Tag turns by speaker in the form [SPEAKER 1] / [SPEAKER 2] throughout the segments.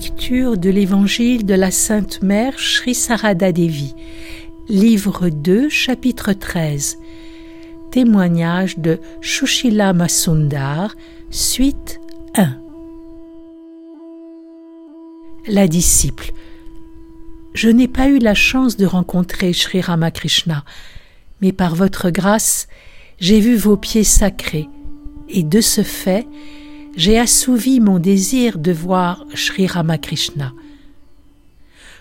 [SPEAKER 1] Lecture de l'Évangile de la Sainte Mère Sri Sarada Devi, livre 2, chapitre 13. Témoignage de Shushila Masundar, suite 1. La disciple. Je n'ai pas eu la chance de rencontrer Sri Ramakrishna, mais par votre grâce, j'ai vu vos pieds sacrés, et de ce fait, j'ai assouvi mon désir de voir Sri Ramakrishna.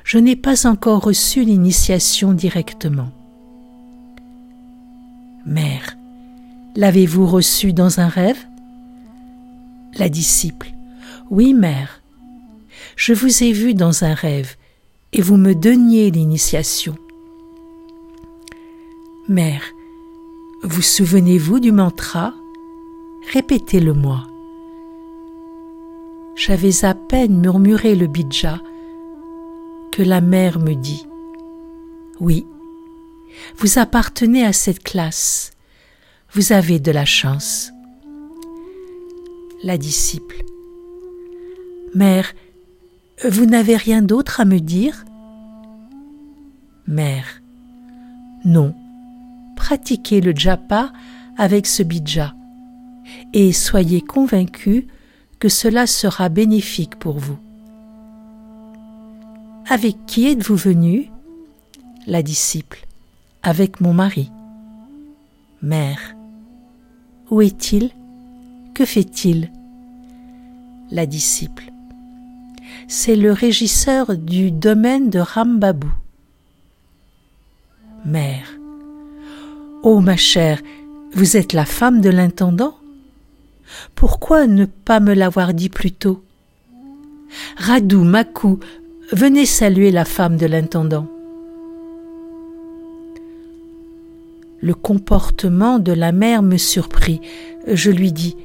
[SPEAKER 1] Je n'ai pas encore reçu l'initiation directement. Mère, l'avez-vous reçu dans un rêve? La disciple. Oui, mère. Je vous ai vu dans un rêve et vous me donniez l'initiation. Mère, vous souvenez-vous du mantra? Répétez-le-moi. J'avais à peine murmuré le bidja que la mère me dit. Oui, vous appartenez à cette classe, vous avez de la chance. La disciple. Mère, vous n'avez rien d'autre à me dire? Mère. Non, pratiquez le japa avec ce bidja. Et soyez convaincus que cela sera bénéfique pour vous. Avec qui êtes-vous venu? La disciple. Avec mon mari. Mère. Où est-il? Que fait-il? La disciple. C'est le régisseur du domaine de Rambabou. Mère. Oh ma chère, vous êtes la femme de l'intendant? Pourquoi ne pas me l'avoir dit plus tôt? Radou, Makou, venez saluer la femme de l'intendant. Le comportement de la mère me surprit. Je lui dis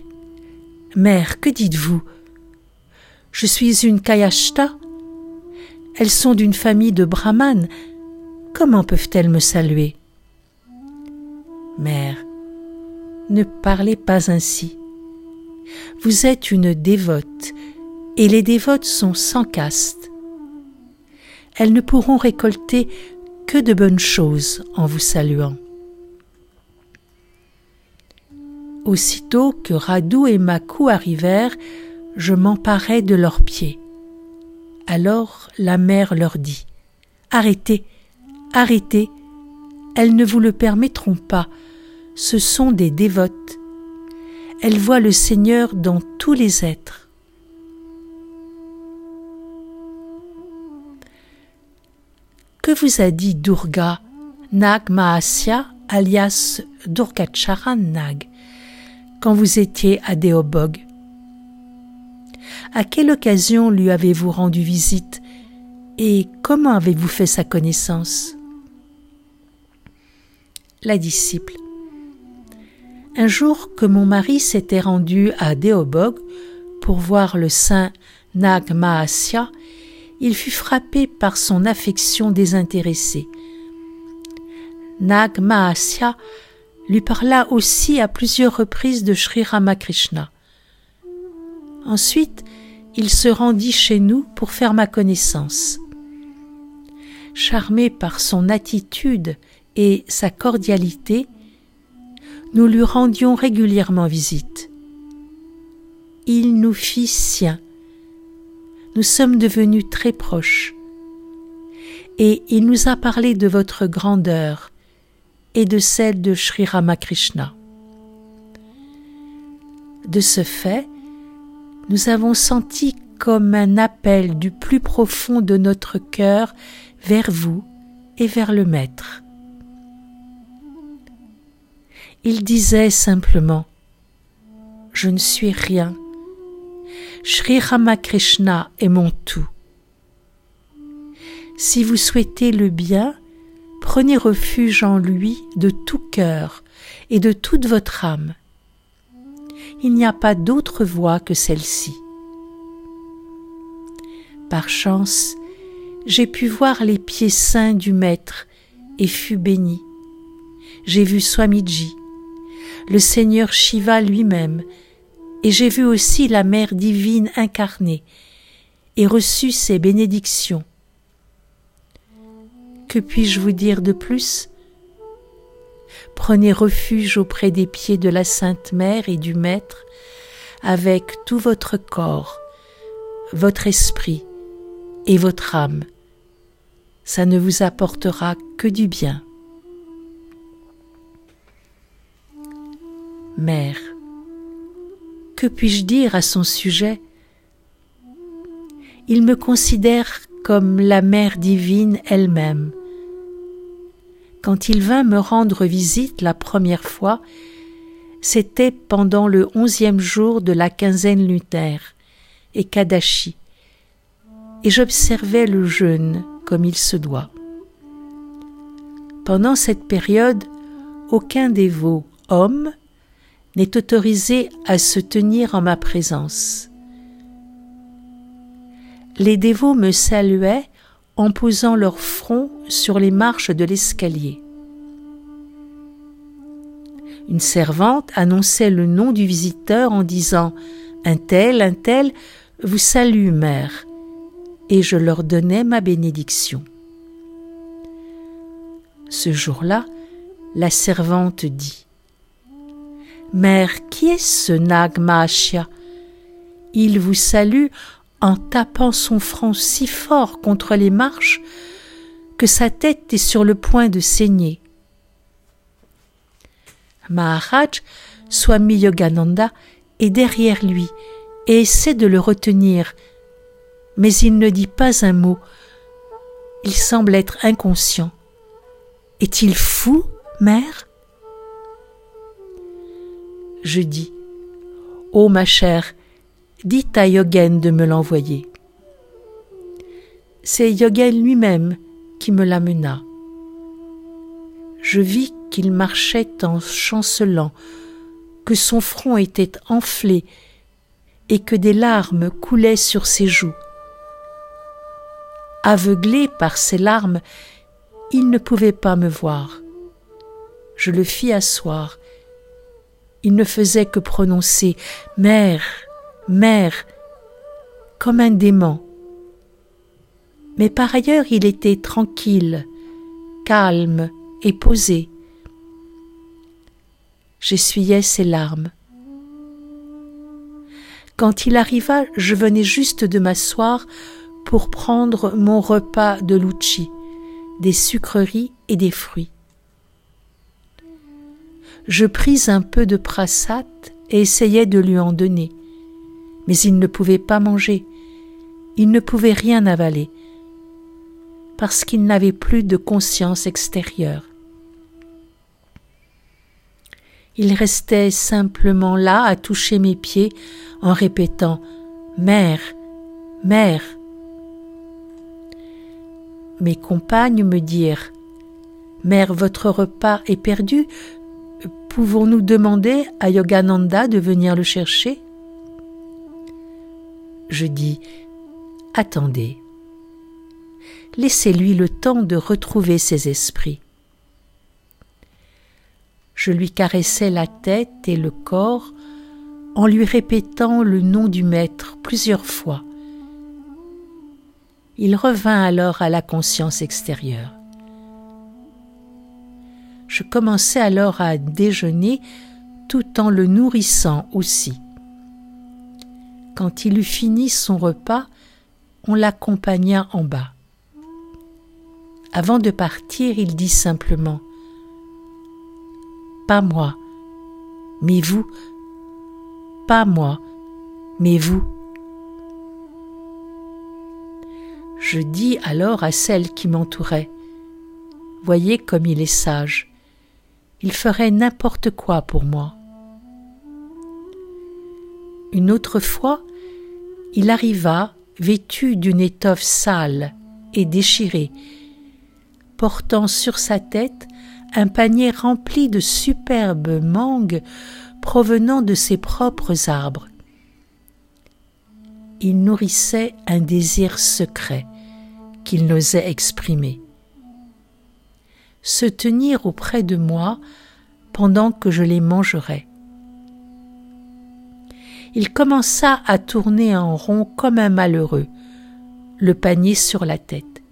[SPEAKER 1] Mère, que dites-vous? Je suis une Kayashta. Elles sont d'une famille de brahmanes. Comment peuvent-elles me saluer? Mère, ne parlez pas ainsi. Vous êtes une dévote, et les dévotes sont sans caste. Elles ne pourront récolter que de bonnes choses en vous saluant. Aussitôt que Radou et Makou arrivèrent, je m'emparai de leurs pieds. Alors la mère leur dit Arrêtez, arrêtez, elles ne vous le permettront pas, ce sont des dévotes elle voit le Seigneur dans tous les êtres. Que vous a dit Durga Nag Mahasya alias Durgacharan Nag quand vous étiez à Deobog? À quelle occasion lui avez-vous rendu visite et comment avez-vous fait sa connaissance? La disciple un jour que mon mari s'était rendu à Deobog pour voir le saint Nag Mahasya, il fut frappé par son affection désintéressée. Nag Mahasya lui parla aussi à plusieurs reprises de Sri Ramakrishna. Ensuite, il se rendit chez nous pour faire ma connaissance. Charmé par son attitude et sa cordialité, nous lui rendions régulièrement visite. Il nous fit sien. Nous sommes devenus très proches. Et il nous a parlé de votre grandeur et de celle de Sri Ramakrishna. De ce fait, nous avons senti comme un appel du plus profond de notre cœur vers vous et vers le Maître. Il disait simplement Je ne suis rien. Sri Ramakrishna est mon tout. Si vous souhaitez le bien, prenez refuge en lui de tout cœur et de toute votre âme. Il n'y a pas d'autre voie que celle-ci. Par chance, j'ai pu voir les pieds saints du Maître et fus béni. J'ai vu Swamiji, le Seigneur Shiva lui-même, et j'ai vu aussi la Mère divine incarnée, et reçu ses bénédictions. Que puis-je vous dire de plus? Prenez refuge auprès des pieds de la Sainte Mère et du Maître avec tout votre corps, votre esprit et votre âme. Ça ne vous apportera que du bien. Mère, que puis-je dire à son sujet? Il me considère comme la Mère divine elle-même. Quand il vint me rendre visite la première fois, c'était pendant le onzième jour de la quinzaine lunaire, et Kadashi, et j'observais le jeûne comme il se doit. Pendant cette période, aucun dévot, homme, n'est autorisé à se tenir en ma présence. Les dévots me saluaient en posant leur front sur les marches de l'escalier. Une servante annonçait le nom du visiteur en disant Un tel, un tel, vous salue, mère, et je leur donnais ma bénédiction. Ce jour-là, la servante dit Mère, qui est ce Nagmashya Il vous salue en tapant son front si fort contre les marches que sa tête est sur le point de saigner. Maharaj, Swami Yogananda, est derrière lui et essaie de le retenir, mais il ne dit pas un mot. Il semble être inconscient. Est-il fou, mère? Je dis Ô oh, ma chère, dites à Yogen de me l'envoyer. C'est Yogen lui-même qui me l'amena. Je vis qu'il marchait en chancelant, que son front était enflé et que des larmes coulaient sur ses joues. Aveuglé par ces larmes, il ne pouvait pas me voir. Je le fis asseoir il ne faisait que prononcer Mère, Mère, comme un démon. Mais par ailleurs il était tranquille, calme et posé. J'essuyais ses larmes. Quand il arriva, je venais juste de m'asseoir pour prendre mon repas de Lucci, des sucreries et des fruits je pris un peu de prasat et essayai de lui en donner. Mais il ne pouvait pas manger, il ne pouvait rien avaler, parce qu'il n'avait plus de conscience extérieure. Il restait simplement là à toucher mes pieds en répétant Mère, Mère. Mes compagnes me dirent Mère, votre repas est perdu, Pouvons-nous demander à Yogananda de venir le chercher? Je dis Attendez. Laissez-lui le temps de retrouver ses esprits. Je lui caressais la tête et le corps en lui répétant le nom du maître plusieurs fois. Il revint alors à la conscience extérieure. Je commençais alors à déjeuner tout en le nourrissant aussi. Quand il eut fini son repas, on l'accompagna en bas. Avant de partir, il dit simplement Pas moi, mais vous, pas moi, mais vous. Je dis alors à celle qui m'entourait Voyez comme il est sage il ferait n'importe quoi pour moi. Une autre fois, il arriva vêtu d'une étoffe sale et déchirée, portant sur sa tête un panier rempli de superbes mangues provenant de ses propres arbres. Il nourrissait un désir secret qu'il n'osait exprimer se tenir auprès de moi pendant que je les mangerais. Il commença à tourner en rond comme un malheureux, le panier sur la tête.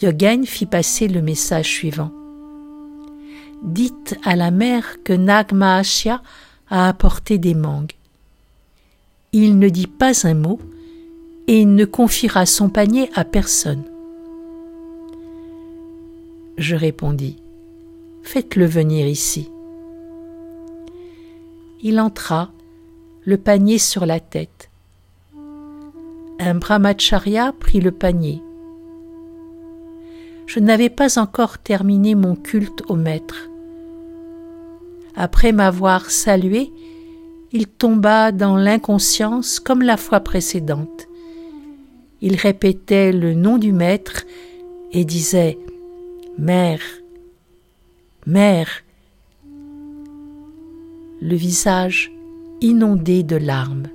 [SPEAKER 1] Yogen fit passer le message suivant. Dites à la mère que Nagmahashya a apporté des mangues. Il ne dit pas un mot et ne confiera son panier à personne. Je répondis Faites-le venir ici. Il entra, le panier sur la tête. Un brahmacharya prit le panier je n'avais pas encore terminé mon culte au Maître. Après m'avoir salué, il tomba dans l'inconscience comme la fois précédente. Il répétait le nom du Maître et disait Mère, Mère, le visage inondé de larmes.